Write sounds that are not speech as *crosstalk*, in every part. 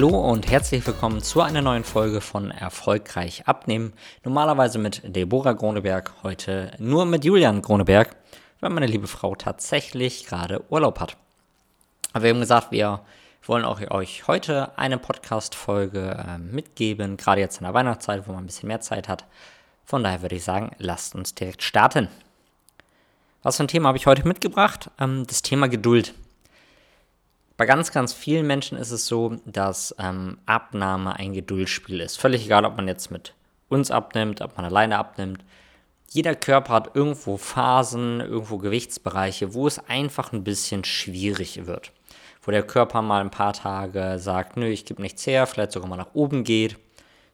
Hallo und herzlich willkommen zu einer neuen Folge von Erfolgreich abnehmen. Normalerweise mit Deborah Groneberg, heute nur mit Julian Groneberg, weil meine liebe Frau tatsächlich gerade Urlaub hat. Aber wir haben gesagt, wir wollen auch euch heute eine Podcast-Folge äh, mitgeben, gerade jetzt in der Weihnachtszeit, wo man ein bisschen mehr Zeit hat. Von daher würde ich sagen, lasst uns direkt starten. Was für ein Thema habe ich heute mitgebracht? Ähm, das Thema Geduld. Bei ganz, ganz vielen Menschen ist es so, dass ähm, Abnahme ein Geduldsspiel ist. Völlig egal, ob man jetzt mit uns abnimmt, ob man alleine abnimmt. Jeder Körper hat irgendwo Phasen, irgendwo Gewichtsbereiche, wo es einfach ein bisschen schwierig wird. Wo der Körper mal ein paar Tage sagt, nö, ich gebe nichts her, vielleicht sogar mal nach oben geht.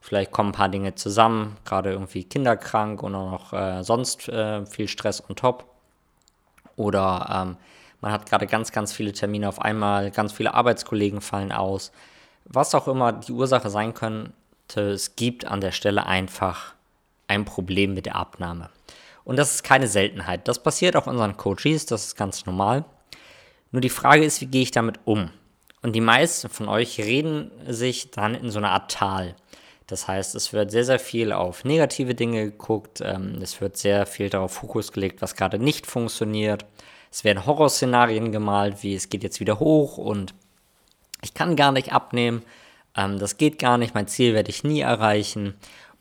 Vielleicht kommen ein paar Dinge zusammen, gerade irgendwie kinderkrank oder noch äh, sonst äh, viel Stress on top. Oder ähm, man hat gerade ganz, ganz viele Termine auf einmal, ganz viele Arbeitskollegen fallen aus. Was auch immer die Ursache sein könnte, es gibt an der Stelle einfach ein Problem mit der Abnahme. Und das ist keine Seltenheit. Das passiert auch unseren Coaches, das ist ganz normal. Nur die Frage ist, wie gehe ich damit um? Und die meisten von euch reden sich dann in so einer Art Tal. Das heißt, es wird sehr, sehr viel auf negative Dinge geguckt. Ähm, es wird sehr viel darauf Fokus gelegt, was gerade nicht funktioniert. Es werden Horrorszenarien gemalt, wie es geht jetzt wieder hoch und ich kann gar nicht abnehmen. Ähm, das geht gar nicht, mein Ziel werde ich nie erreichen.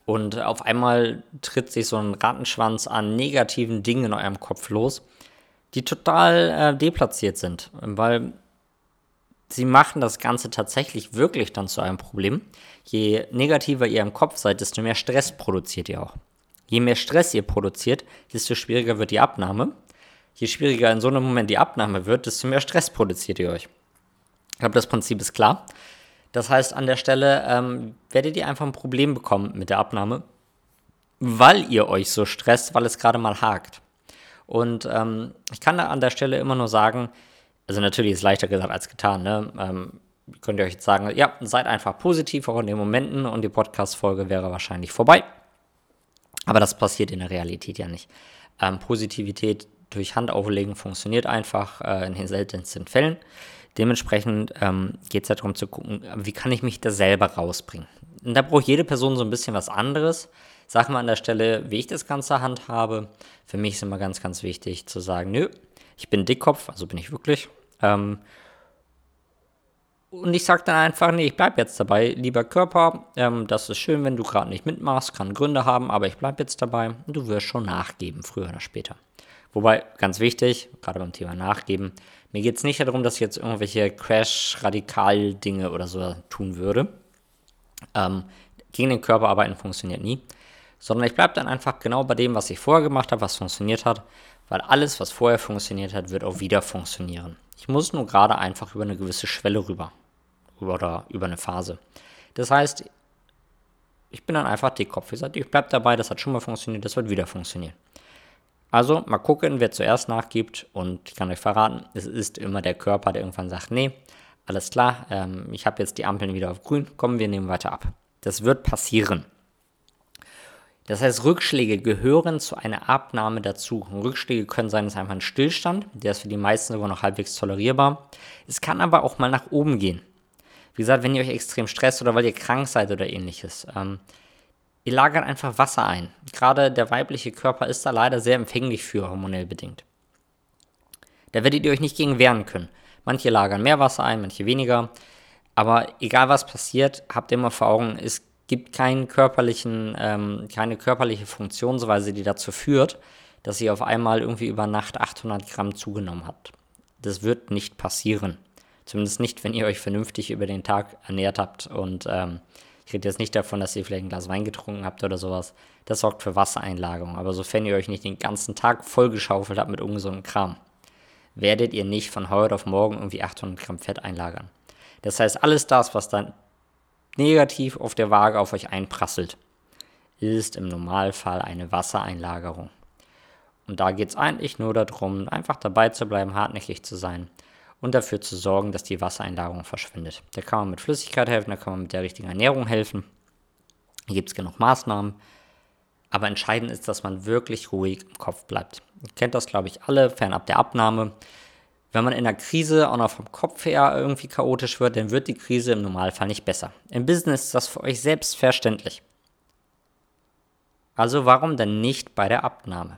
Und auf einmal tritt sich so ein Rattenschwanz an negativen Dingen in eurem Kopf los, die total äh, deplatziert sind, weil sie machen das Ganze tatsächlich wirklich dann zu einem Problem. Je negativer ihr im Kopf seid, desto mehr Stress produziert ihr auch. Je mehr Stress ihr produziert, desto schwieriger wird die Abnahme je schwieriger in so einem Moment die Abnahme wird, desto mehr Stress produziert ihr euch. Ich glaube, das Prinzip ist klar. Das heißt, an der Stelle ähm, werdet ihr einfach ein Problem bekommen mit der Abnahme, weil ihr euch so stresst, weil es gerade mal hakt. Und ähm, ich kann da an der Stelle immer nur sagen, also natürlich ist es leichter gesagt als getan, ne? Ähm, könnt ihr euch jetzt sagen, ja, seid einfach positiv auch in den Momenten und die Podcast-Folge wäre wahrscheinlich vorbei. Aber das passiert in der Realität ja nicht. Ähm, Positivität durch Hand auflegen funktioniert einfach äh, in den seltensten Fällen. Dementsprechend ähm, geht es darum zu gucken, wie kann ich mich da selber rausbringen. Und da braucht jede Person so ein bisschen was anderes. Sag mal an der Stelle, wie ich das Ganze handhabe. Für mich ist immer ganz, ganz wichtig zu sagen, nö, ich bin Dickkopf, also bin ich wirklich. Ähm, und ich sage dann einfach, nee, ich bleibe jetzt dabei. Lieber Körper, ähm, das ist schön, wenn du gerade nicht mitmachst, kann Gründe haben, aber ich bleibe jetzt dabei und du wirst schon nachgeben, früher oder später. Wobei, ganz wichtig, gerade beim Thema Nachgeben, mir geht es nicht darum, dass ich jetzt irgendwelche Crash-Radikal-Dinge oder so tun würde. Ähm, gegen den Körper arbeiten funktioniert nie. Sondern ich bleibe dann einfach genau bei dem, was ich vorher gemacht habe, was funktioniert hat. Weil alles, was vorher funktioniert hat, wird auch wieder funktionieren. Ich muss nur gerade einfach über eine gewisse Schwelle rüber. Oder über eine Phase. Das heißt, ich bin dann einfach Dickkopf. Ich sage, ich bleibe dabei, das hat schon mal funktioniert, das wird wieder funktionieren. Also mal gucken, wer zuerst nachgibt. Und ich kann euch verraten, es ist immer der Körper, der irgendwann sagt, nee, alles klar, ähm, ich habe jetzt die Ampeln wieder auf grün, kommen wir nehmen weiter ab. Das wird passieren. Das heißt, Rückschläge gehören zu einer Abnahme dazu. Rückschläge können sein, es ist einfach ein Stillstand, der ist für die meisten sogar noch halbwegs tolerierbar. Es kann aber auch mal nach oben gehen. Wie gesagt, wenn ihr euch extrem stresst oder weil ihr krank seid oder ähnliches. Ähm, Ihr lagert einfach Wasser ein. Gerade der weibliche Körper ist da leider sehr empfänglich für, hormonell bedingt. Da werdet ihr euch nicht gegen wehren können. Manche lagern mehr Wasser ein, manche weniger. Aber egal was passiert, habt immer vor Augen, es gibt keinen körperlichen, ähm, keine körperliche Funktionsweise, die dazu führt, dass ihr auf einmal irgendwie über Nacht 800 Gramm zugenommen habt. Das wird nicht passieren. Zumindest nicht, wenn ihr euch vernünftig über den Tag ernährt habt und ähm, ich rede jetzt nicht davon, dass ihr vielleicht ein Glas Wein getrunken habt oder sowas. Das sorgt für Wassereinlagerung. Aber sofern ihr euch nicht den ganzen Tag vollgeschaufelt habt mit ungesundem Kram, werdet ihr nicht von heute auf morgen irgendwie 800 Gramm Fett einlagern. Das heißt, alles das, was dann negativ auf der Waage auf euch einprasselt, ist im Normalfall eine Wassereinlagerung. Und da geht es eigentlich nur darum, einfach dabei zu bleiben, hartnäckig zu sein und dafür zu sorgen, dass die Wassereinlagerung verschwindet. Da kann man mit Flüssigkeit helfen, da kann man mit der richtigen Ernährung helfen. Hier gibt es genug Maßnahmen. Aber entscheidend ist, dass man wirklich ruhig im Kopf bleibt. Ihr kennt das, glaube ich, alle, fernab der Abnahme. Wenn man in einer Krise auch noch vom Kopf her irgendwie chaotisch wird, dann wird die Krise im Normalfall nicht besser. Im Business ist das für euch selbstverständlich. Also warum denn nicht bei der Abnahme?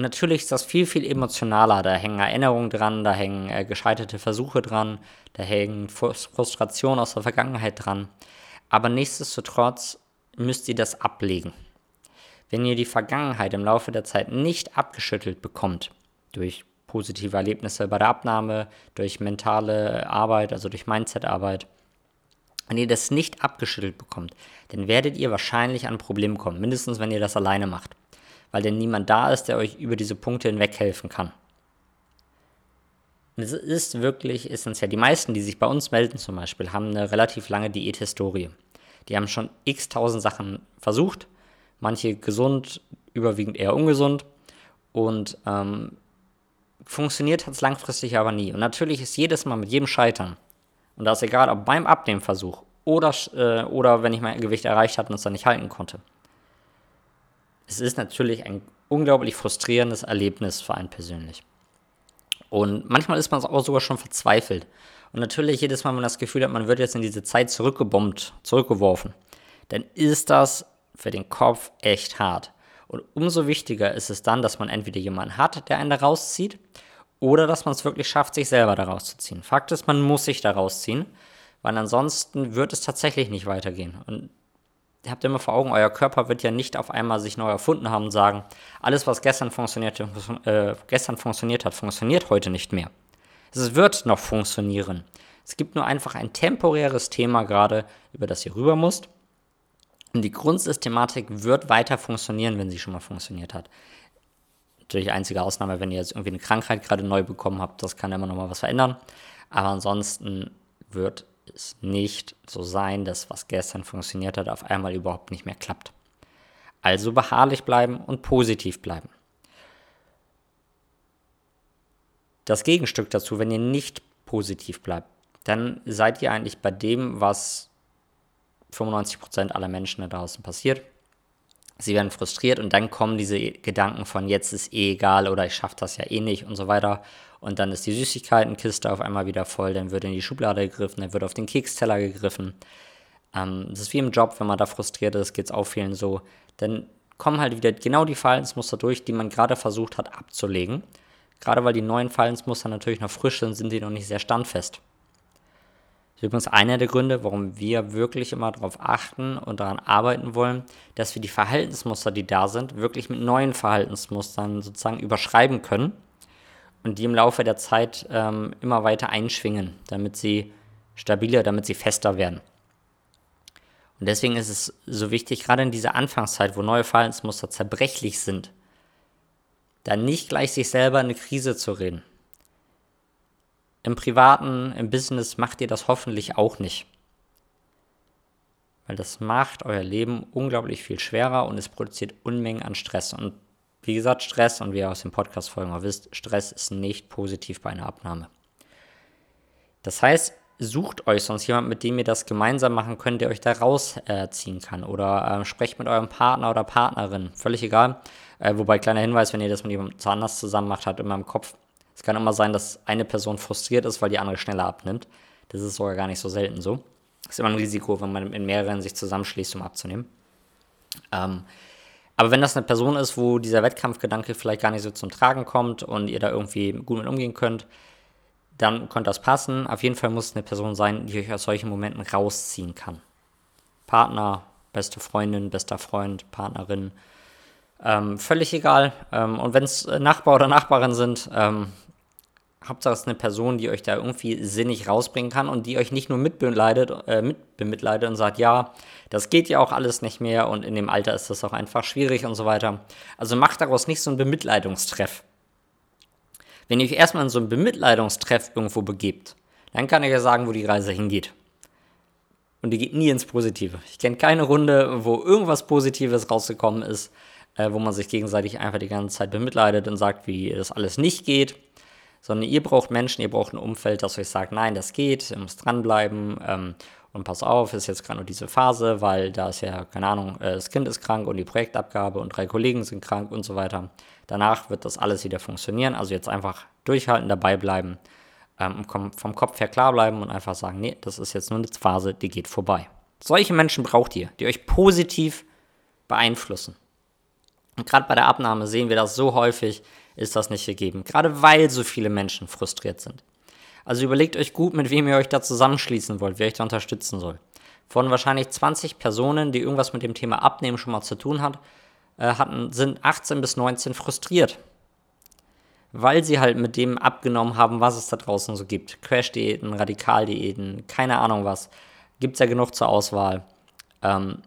Und natürlich ist das viel, viel emotionaler. Da hängen Erinnerungen dran, da hängen äh, gescheiterte Versuche dran, da hängen Frustrationen aus der Vergangenheit dran. Aber nichtsdestotrotz müsst ihr das ablegen. Wenn ihr die Vergangenheit im Laufe der Zeit nicht abgeschüttelt bekommt, durch positive Erlebnisse bei der Abnahme, durch mentale Arbeit, also durch Mindset-Arbeit. Wenn ihr das nicht abgeschüttelt bekommt, dann werdet ihr wahrscheinlich an ein Problem kommen, mindestens wenn ihr das alleine macht, weil denn niemand da ist, der euch über diese Punkte hinweg helfen kann. Es ist wirklich essentiell. Die meisten, die sich bei uns melden zum Beispiel, haben eine relativ lange Diäthistorie. Die haben schon x tausend Sachen versucht, manche gesund, überwiegend eher ungesund. Und ähm, funktioniert hat es langfristig aber nie. Und natürlich ist jedes Mal mit jedem Scheitern, und das ist egal, ob beim Abnehmversuch oder, äh, oder wenn ich mein Gewicht erreicht habe und es dann nicht halten konnte. Es ist natürlich ein unglaublich frustrierendes Erlebnis für einen persönlich. Und manchmal ist man auch sogar schon verzweifelt. Und natürlich jedes Mal, wenn man das Gefühl hat, man wird jetzt in diese Zeit zurückgebombt, zurückgeworfen, dann ist das für den Kopf echt hart. Und umso wichtiger ist es dann, dass man entweder jemanden hat, der einen da rauszieht, oder dass man es wirklich schafft, sich selber da rauszuziehen. Fakt ist, man muss sich da rausziehen, weil ansonsten wird es tatsächlich nicht weitergehen. Und habt immer vor Augen, euer Körper wird ja nicht auf einmal sich neu erfunden haben und sagen, alles, was gestern funktioniert, äh, gestern funktioniert hat, funktioniert heute nicht mehr. Es wird noch funktionieren. Es gibt nur einfach ein temporäres Thema gerade, über das ihr rüber musst. Und die Grundsystematik wird weiter funktionieren, wenn sie schon mal funktioniert hat. Natürlich einzige Ausnahme, wenn ihr jetzt irgendwie eine Krankheit gerade neu bekommen habt, das kann immer noch mal was verändern. Aber ansonsten wird es nicht so sein, dass was gestern funktioniert hat, auf einmal überhaupt nicht mehr klappt. Also beharrlich bleiben und positiv bleiben. Das Gegenstück dazu, wenn ihr nicht positiv bleibt, dann seid ihr eigentlich bei dem, was 95% aller Menschen da draußen passiert. Sie werden frustriert und dann kommen diese Gedanken von jetzt ist eh egal oder ich schaffe das ja eh nicht und so weiter. Und dann ist die Süßigkeitenkiste auf einmal wieder voll, dann wird in die Schublade gegriffen, dann wird auf den Keksteller gegriffen. Ähm, das ist wie im Job, wenn man da frustriert ist, geht es auch vielen so. Dann kommen halt wieder genau die Verhaltensmuster durch, die man gerade versucht hat abzulegen. Gerade weil die neuen Verhaltensmuster natürlich noch frisch sind, sind die noch nicht sehr standfest. Das ist übrigens einer der Gründe, warum wir wirklich immer darauf achten und daran arbeiten wollen, dass wir die Verhaltensmuster, die da sind, wirklich mit neuen Verhaltensmustern sozusagen überschreiben können und die im Laufe der Zeit ähm, immer weiter einschwingen, damit sie stabiler, damit sie fester werden. Und deswegen ist es so wichtig, gerade in dieser Anfangszeit, wo neue Verhaltensmuster zerbrechlich sind, dann nicht gleich sich selber in eine Krise zu reden. Im Privaten, im Business macht ihr das hoffentlich auch nicht. Weil das macht euer Leben unglaublich viel schwerer und es produziert Unmengen an Stress. Und wie gesagt, Stress, und wie ihr aus dem Podcast-Folgen auch wisst, Stress ist nicht positiv bei einer Abnahme. Das heißt, sucht euch sonst jemanden, mit dem ihr das gemeinsam machen könnt, der euch da rausziehen äh, kann. Oder äh, sprecht mit eurem Partner oder Partnerin. Völlig egal. Äh, wobei, kleiner Hinweis, wenn ihr das mit jemandem anders zusammen macht, hat immer im Kopf, es kann immer sein, dass eine Person frustriert ist, weil die andere schneller abnimmt. Das ist sogar gar nicht so selten so. Das ist immer ein Risiko, wenn man in mehreren sich zusammenschließt, um abzunehmen. Ähm, aber wenn das eine Person ist, wo dieser Wettkampfgedanke vielleicht gar nicht so zum Tragen kommt und ihr da irgendwie gut mit umgehen könnt, dann könnte das passen. Auf jeden Fall muss es eine Person sein, die euch aus solchen Momenten rausziehen kann. Partner, beste Freundin, bester Freund, Partnerin, ähm, völlig egal. Ähm, und wenn es Nachbar oder Nachbarin sind, ähm, Hauptsache es ist eine Person, die euch da irgendwie sinnig rausbringen kann und die euch nicht nur mitbemitleidet, äh, mitbemitleidet und sagt, ja, das geht ja auch alles nicht mehr und in dem Alter ist das auch einfach schwierig und so weiter. Also macht daraus nicht so einen Bemitleidungstreff. Wenn ihr euch erstmal in so einen Bemitleidungstreff irgendwo begebt, dann kann ich ja sagen, wo die Reise hingeht. Und die geht nie ins Positive. Ich kenne keine Runde, wo irgendwas Positives rausgekommen ist, äh, wo man sich gegenseitig einfach die ganze Zeit bemitleidet und sagt, wie das alles nicht geht sondern ihr braucht Menschen, ihr braucht ein Umfeld, das euch sagt, nein, das geht, ihr müsst dranbleiben ähm, und pass auf, ist jetzt gerade nur diese Phase, weil da ist ja, keine Ahnung, äh, das Kind ist krank und die Projektabgabe und drei Kollegen sind krank und so weiter. Danach wird das alles wieder funktionieren. Also jetzt einfach durchhalten, dabei bleiben, ähm, vom Kopf her klar bleiben und einfach sagen, nee, das ist jetzt nur eine Phase, die geht vorbei. Solche Menschen braucht ihr, die euch positiv beeinflussen. Und gerade bei der Abnahme sehen wir das so häufig, ist das nicht gegeben. Gerade weil so viele Menschen frustriert sind. Also überlegt euch gut, mit wem ihr euch da zusammenschließen wollt, wer euch da unterstützen soll. Von wahrscheinlich 20 Personen, die irgendwas mit dem Thema Abnehmen schon mal zu tun hat, äh, hatten, sind 18 bis 19 frustriert. Weil sie halt mit dem abgenommen haben, was es da draußen so gibt. Crash-Diäten, Radikal-Diäten, keine Ahnung was. Gibt es ja genug zur Auswahl. Ähm,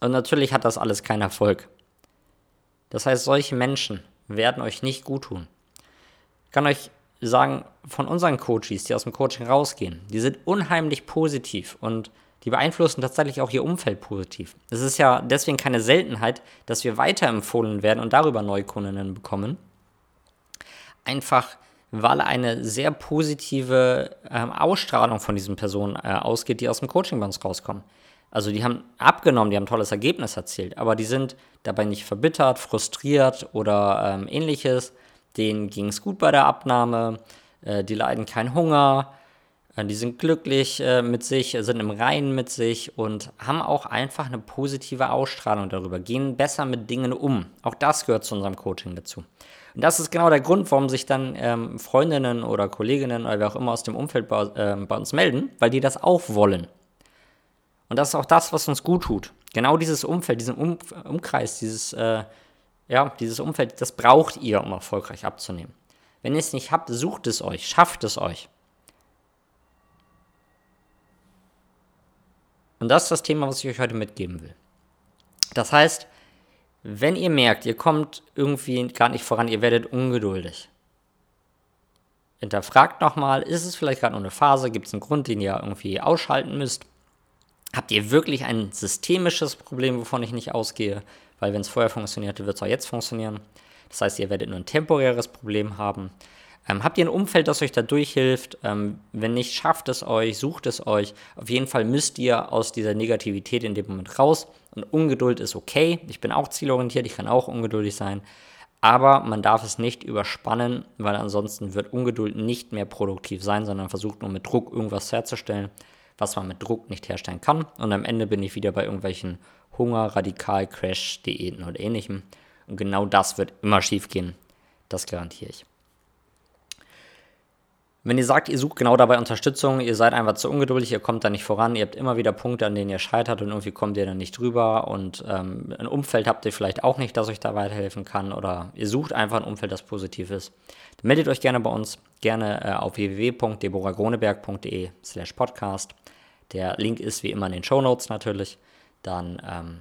und natürlich hat das alles keinen Erfolg. Das heißt, solche Menschen werden euch nicht gut tun. Ich kann euch sagen, von unseren Coaches, die aus dem Coaching rausgehen, die sind unheimlich positiv und die beeinflussen tatsächlich auch ihr Umfeld positiv. Es ist ja deswegen keine Seltenheit, dass wir weiterempfohlen werden und darüber Neukundinnen bekommen. Einfach weil eine sehr positive ähm, Ausstrahlung von diesen Personen äh, ausgeht, die aus dem Coaching bei uns rauskommen. Also die haben abgenommen, die haben ein tolles Ergebnis erzielt, aber die sind dabei nicht verbittert, frustriert oder ähm, ähnliches. Denen ging es gut bei der Abnahme, äh, die leiden keinen Hunger, äh, die sind glücklich äh, mit sich, sind im Reinen mit sich und haben auch einfach eine positive Ausstrahlung darüber, gehen besser mit Dingen um. Auch das gehört zu unserem Coaching dazu. Und das ist genau der Grund, warum sich dann ähm, Freundinnen oder Kolleginnen oder wer auch immer aus dem Umfeld bei, äh, bei uns melden, weil die das auch wollen. Und das ist auch das, was uns gut tut. Genau dieses Umfeld, diesen um Umkreis, dieses, äh, ja, dieses Umfeld, das braucht ihr, um erfolgreich abzunehmen. Wenn ihr es nicht habt, sucht es euch, schafft es euch. Und das ist das Thema, was ich euch heute mitgeben will. Das heißt, wenn ihr merkt, ihr kommt irgendwie gar nicht voran, ihr werdet ungeduldig, hinterfragt nochmal, ist es vielleicht gerade nur eine Phase, gibt es einen Grund, den ihr irgendwie ausschalten müsst? Habt ihr wirklich ein systemisches Problem, wovon ich nicht ausgehe? Weil wenn es vorher funktionierte, wird es auch jetzt funktionieren. Das heißt, ihr werdet nur ein temporäres Problem haben. Ähm, habt ihr ein Umfeld, das euch da durchhilft? Ähm, wenn nicht, schafft es euch, sucht es euch. Auf jeden Fall müsst ihr aus dieser Negativität in dem Moment raus. Und Ungeduld ist okay. Ich bin auch zielorientiert, ich kann auch ungeduldig sein. Aber man darf es nicht überspannen, weil ansonsten wird Ungeduld nicht mehr produktiv sein, sondern versucht nur mit Druck irgendwas herzustellen was man mit Druck nicht herstellen kann. Und am Ende bin ich wieder bei irgendwelchen Hunger, Radikal, Crash, Diäten und ähnlichem. Und genau das wird immer schief gehen. Das garantiere ich. Wenn ihr sagt, ihr sucht genau dabei Unterstützung, ihr seid einfach zu ungeduldig, ihr kommt da nicht voran, ihr habt immer wieder Punkte, an denen ihr scheitert und irgendwie kommt ihr dann nicht drüber und ähm, ein Umfeld habt ihr vielleicht auch nicht, das euch da weiterhelfen kann oder ihr sucht einfach ein Umfeld, das positiv ist, dann meldet euch gerne bei uns, gerne äh, auf www.deboragroneberg.de slash podcast. Der Link ist wie immer in den Show Notes natürlich. Dann ähm,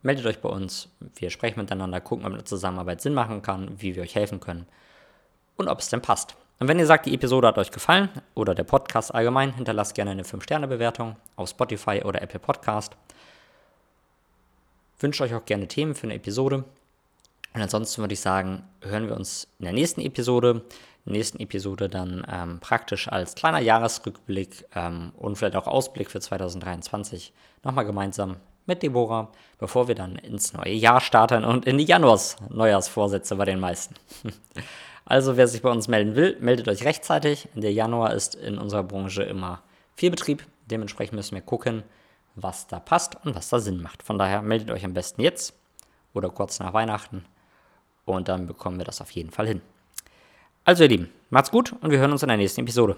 meldet euch bei uns. Wir sprechen miteinander, gucken, ob eine Zusammenarbeit Sinn machen kann, wie wir euch helfen können und ob es denn passt. Und wenn ihr sagt, die Episode hat euch gefallen oder der Podcast allgemein, hinterlasst gerne eine 5-Sterne-Bewertung auf Spotify oder Apple Podcast. Wünsche euch auch gerne Themen für eine Episode. Und ansonsten würde ich sagen, hören wir uns in der nächsten Episode nächsten Episode dann ähm, praktisch als kleiner Jahresrückblick ähm, und vielleicht auch Ausblick für 2023 nochmal gemeinsam mit Deborah, bevor wir dann ins neue Jahr starten und in die Januars Neujahrsvorsätze bei den meisten. *laughs* also wer sich bei uns melden will, meldet euch rechtzeitig. Der Januar ist in unserer Branche immer viel Betrieb. Dementsprechend müssen wir gucken, was da passt und was da Sinn macht. Von daher meldet euch am besten jetzt oder kurz nach Weihnachten und dann bekommen wir das auf jeden Fall hin. Also ihr Lieben, macht's gut und wir hören uns in der nächsten Episode.